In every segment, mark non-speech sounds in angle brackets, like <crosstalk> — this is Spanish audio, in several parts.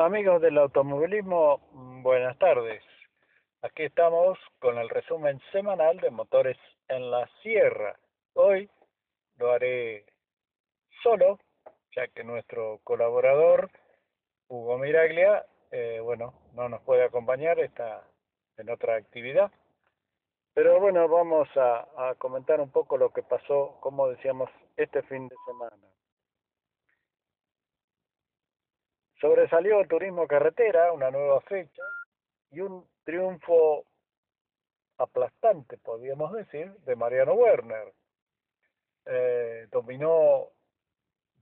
Amigos del automovilismo, buenas tardes. Aquí estamos con el resumen semanal de motores en la sierra. Hoy lo haré solo, ya que nuestro colaborador Hugo Miraglia, eh, bueno, no nos puede acompañar, está en otra actividad. Pero bueno, vamos a, a comentar un poco lo que pasó, como decíamos, este fin de semana. Sobresalió turismo carretera, una nueva fecha y un triunfo aplastante, podríamos decir, de Mariano Werner. Eh, dominó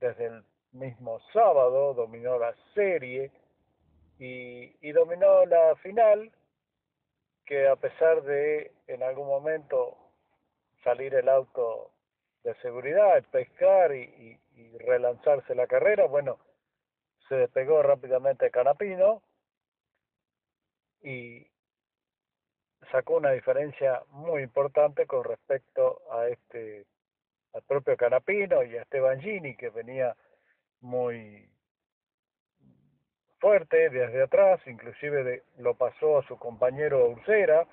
desde el mismo sábado, dominó la serie y, y dominó la final, que a pesar de en algún momento salir el auto de seguridad, pescar y, y, y relanzarse la carrera, bueno, se despegó rápidamente Canapino y sacó una diferencia muy importante con respecto a este al propio Canapino y a Esteban Gini que venía muy fuerte desde atrás, inclusive de, lo pasó a su compañero Ursera,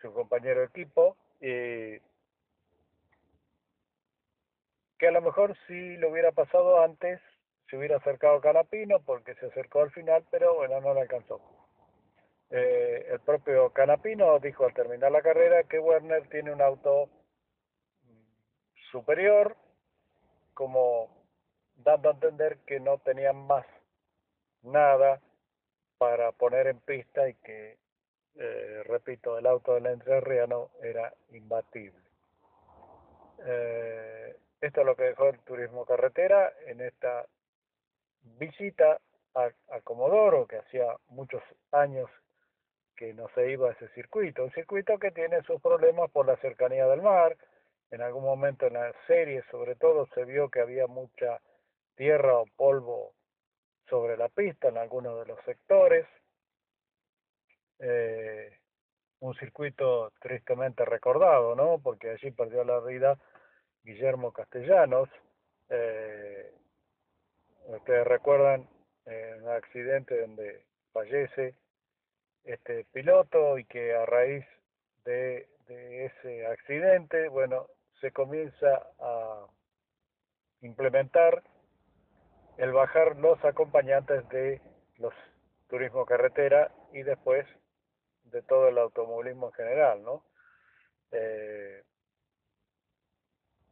su compañero de equipo, eh, que a lo mejor si lo hubiera pasado antes se hubiera acercado Canapino porque se acercó al final, pero bueno, no le alcanzó. Eh, el propio Canapino dijo al terminar la carrera que Werner tiene un auto superior, como dando a entender que no tenían más nada para poner en pista y que, eh, repito, el auto del entrerriano era imbatible. Eh, esto es lo que dejó el turismo carretera en esta visita a, Comodoro, que hacía muchos años que no se iba a ese circuito, un circuito que tiene sus problemas por la cercanía del mar, en algún momento en la serie sobre todo se vio que había mucha tierra o polvo sobre la pista en algunos de los sectores, eh, un circuito tristemente recordado, ¿no? Porque allí perdió la vida Guillermo Castellanos, eh, Ustedes recuerdan eh, un accidente donde fallece este piloto y que a raíz de, de ese accidente, bueno, se comienza a implementar el bajar los acompañantes de los turismo carretera y después de todo el automovilismo en general, ¿no? Eh,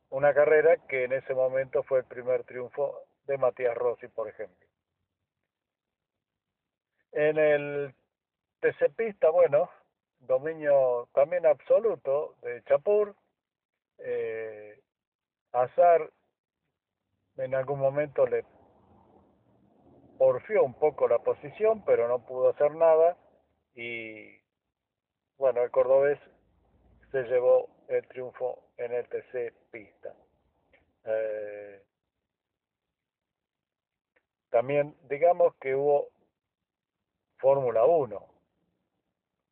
una carrera que en ese momento fue el primer triunfo de Matías Rossi, por ejemplo. En el TC Pista, bueno, dominio también absoluto de Chapur. Eh, Azar en algún momento le porfió un poco la posición, pero no pudo hacer nada. Y bueno, el cordobés se llevó el triunfo en el TC Pista. Eh, también digamos que hubo Fórmula 1.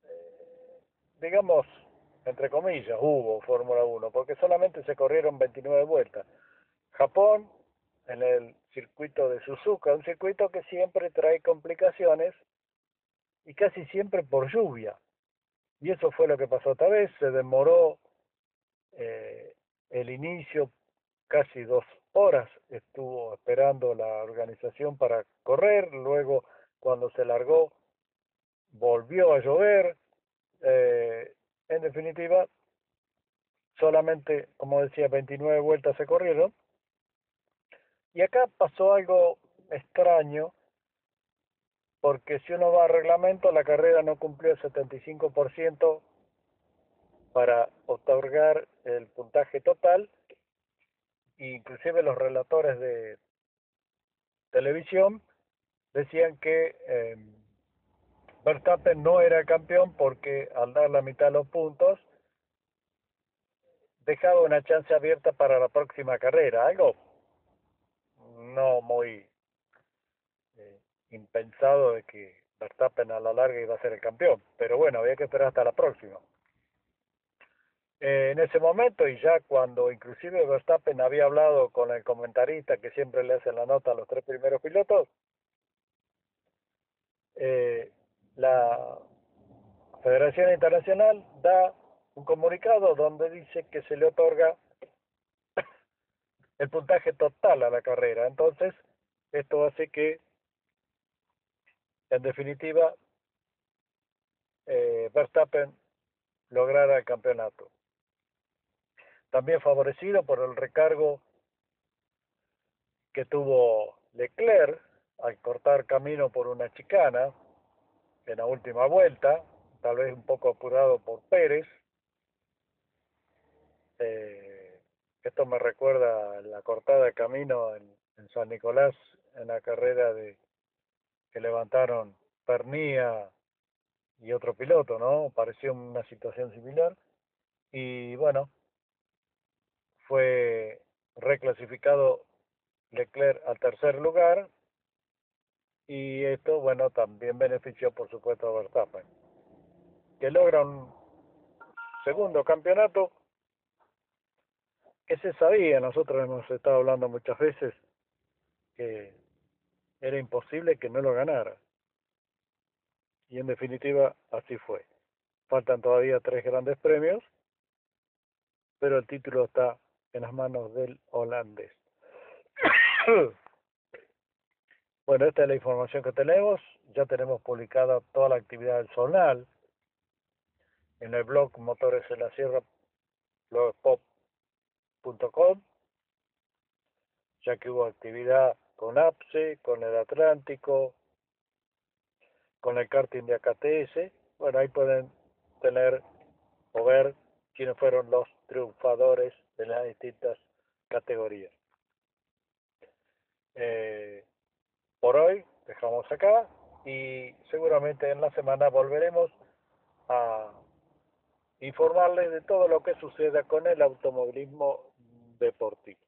Eh, digamos, entre comillas, hubo Fórmula 1, porque solamente se corrieron 29 vueltas. Japón, en el circuito de Suzuka, un circuito que siempre trae complicaciones y casi siempre por lluvia. Y eso fue lo que pasó otra vez, se demoró eh, el inicio casi dos horas estuvo esperando la organización para correr, luego cuando se largó volvió a llover, eh, en definitiva solamente, como decía, 29 vueltas se corrieron, y acá pasó algo extraño, porque si uno va a reglamento, la carrera no cumplió el 75% para otorgar el puntaje total, inclusive los relatores de televisión decían que eh, Verstappen no era campeón porque al dar la mitad de los puntos dejaba una chance abierta para la próxima carrera, algo no muy eh, impensado de que Verstappen a la larga iba a ser el campeón, pero bueno, había que esperar hasta la próxima. Eh, en ese momento y ya cuando inclusive Verstappen había hablado con el comentarista que siempre le hace la nota a los tres primeros pilotos, eh, la Federación Internacional da un comunicado donde dice que se le otorga <coughs> el puntaje total a la carrera. Entonces, esto hace que, en definitiva, eh, Verstappen lograra el campeonato. También favorecido por el recargo que tuvo Leclerc al cortar camino por una chicana en la última vuelta, tal vez un poco apurado por Pérez. Eh, esto me recuerda la cortada de camino en, San Nicolás en la carrera de que levantaron Pernía y otro piloto, ¿no? Pareció una situación similar. Y bueno, fue reclasificado Leclerc al tercer lugar y esto, bueno, también benefició por supuesto a Verstappen, que logra un segundo campeonato que se sabía, nosotros hemos estado hablando muchas veces que era imposible que no lo ganara. Y en definitiva así fue. Faltan todavía tres grandes premios, pero el título está en las manos del holandés. <coughs> bueno, esta es la información que tenemos. Ya tenemos publicada toda la actividad del zonal en el blog Motores en la Sierra, blogspot.com, ya que hubo actividad con APSE, con el Atlántico, con el karting de AKTS. Bueno, ahí pueden tener o ver quiénes fueron los triunfadores de las distintas categorías. Eh, por hoy dejamos acá y seguramente en la semana volveremos a informarles de todo lo que suceda con el automovilismo deportivo.